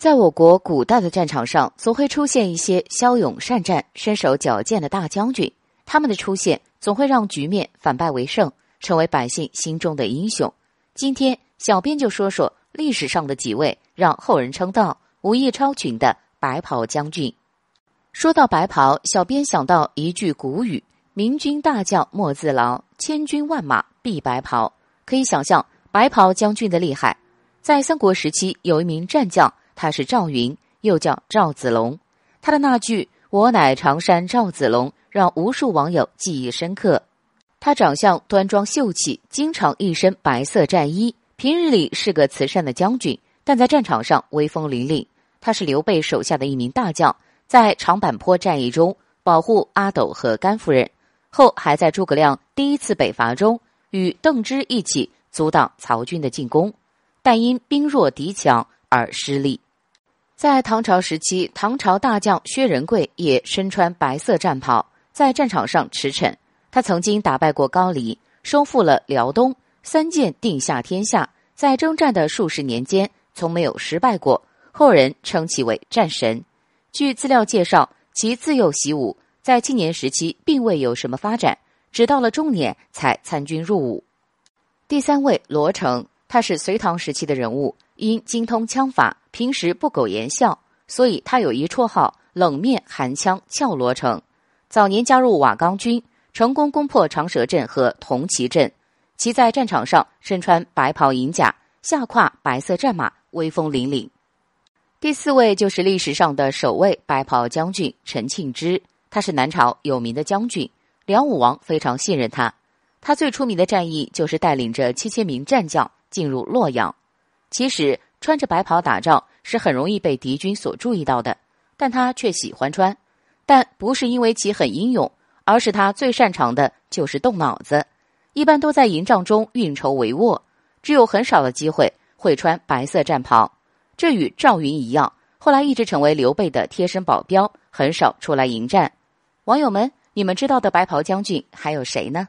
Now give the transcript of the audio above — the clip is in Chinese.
在我国古代的战场上，总会出现一些骁勇善战、身手矫健的大将军，他们的出现总会让局面反败为胜，成为百姓心中的英雄。今天，小编就说说历史上的几位让后人称道、武艺超群的白袍将军。说到白袍，小编想到一句古语：“明军大将莫自劳，千军万马必白袍。”可以想象白袍将军的厉害。在三国时期，有一名战将。他是赵云，又叫赵子龙。他的那句“我乃常山赵子龙”让无数网友记忆深刻。他长相端庄秀气，经常一身白色战衣。平日里是个慈善的将军，但在战场上威风凛凛。他是刘备手下的一名大将，在长坂坡战役中保护阿斗和甘夫人，后还在诸葛亮第一次北伐中与邓芝一起阻挡曹军的进攻，但因兵弱敌强而失利。在唐朝时期，唐朝大将薛仁贵也身穿白色战袍，在战场上驰骋。他曾经打败过高丽，收复了辽东，三箭定下天下。在征战的数十年间，从没有失败过，后人称其为战神。据资料介绍，其自幼习武，在青年时期并未有什么发展，直到了中年才参军入伍。第三位罗成，他是隋唐时期的人物。因精通枪法，平时不苟言笑，所以他有一绰号“冷面寒枪俏罗成”。早年加入瓦岗军，成功攻破长蛇阵和铜旗阵。其在战场上身穿白袍银甲，下跨白色战马，威风凛凛。第四位就是历史上的首位白袍将军陈庆之，他是南朝有名的将军，梁武王非常信任他。他最出名的战役就是带领着七千名战将进入洛阳。其实穿着白袍打仗是很容易被敌军所注意到的，但他却喜欢穿，但不是因为其很英勇，而是他最擅长的就是动脑子。一般都在营帐中运筹帷幄，只有很少的机会会穿白色战袍。这与赵云一样，后来一直成为刘备的贴身保镖，很少出来迎战。网友们，你们知道的白袍将军还有谁呢？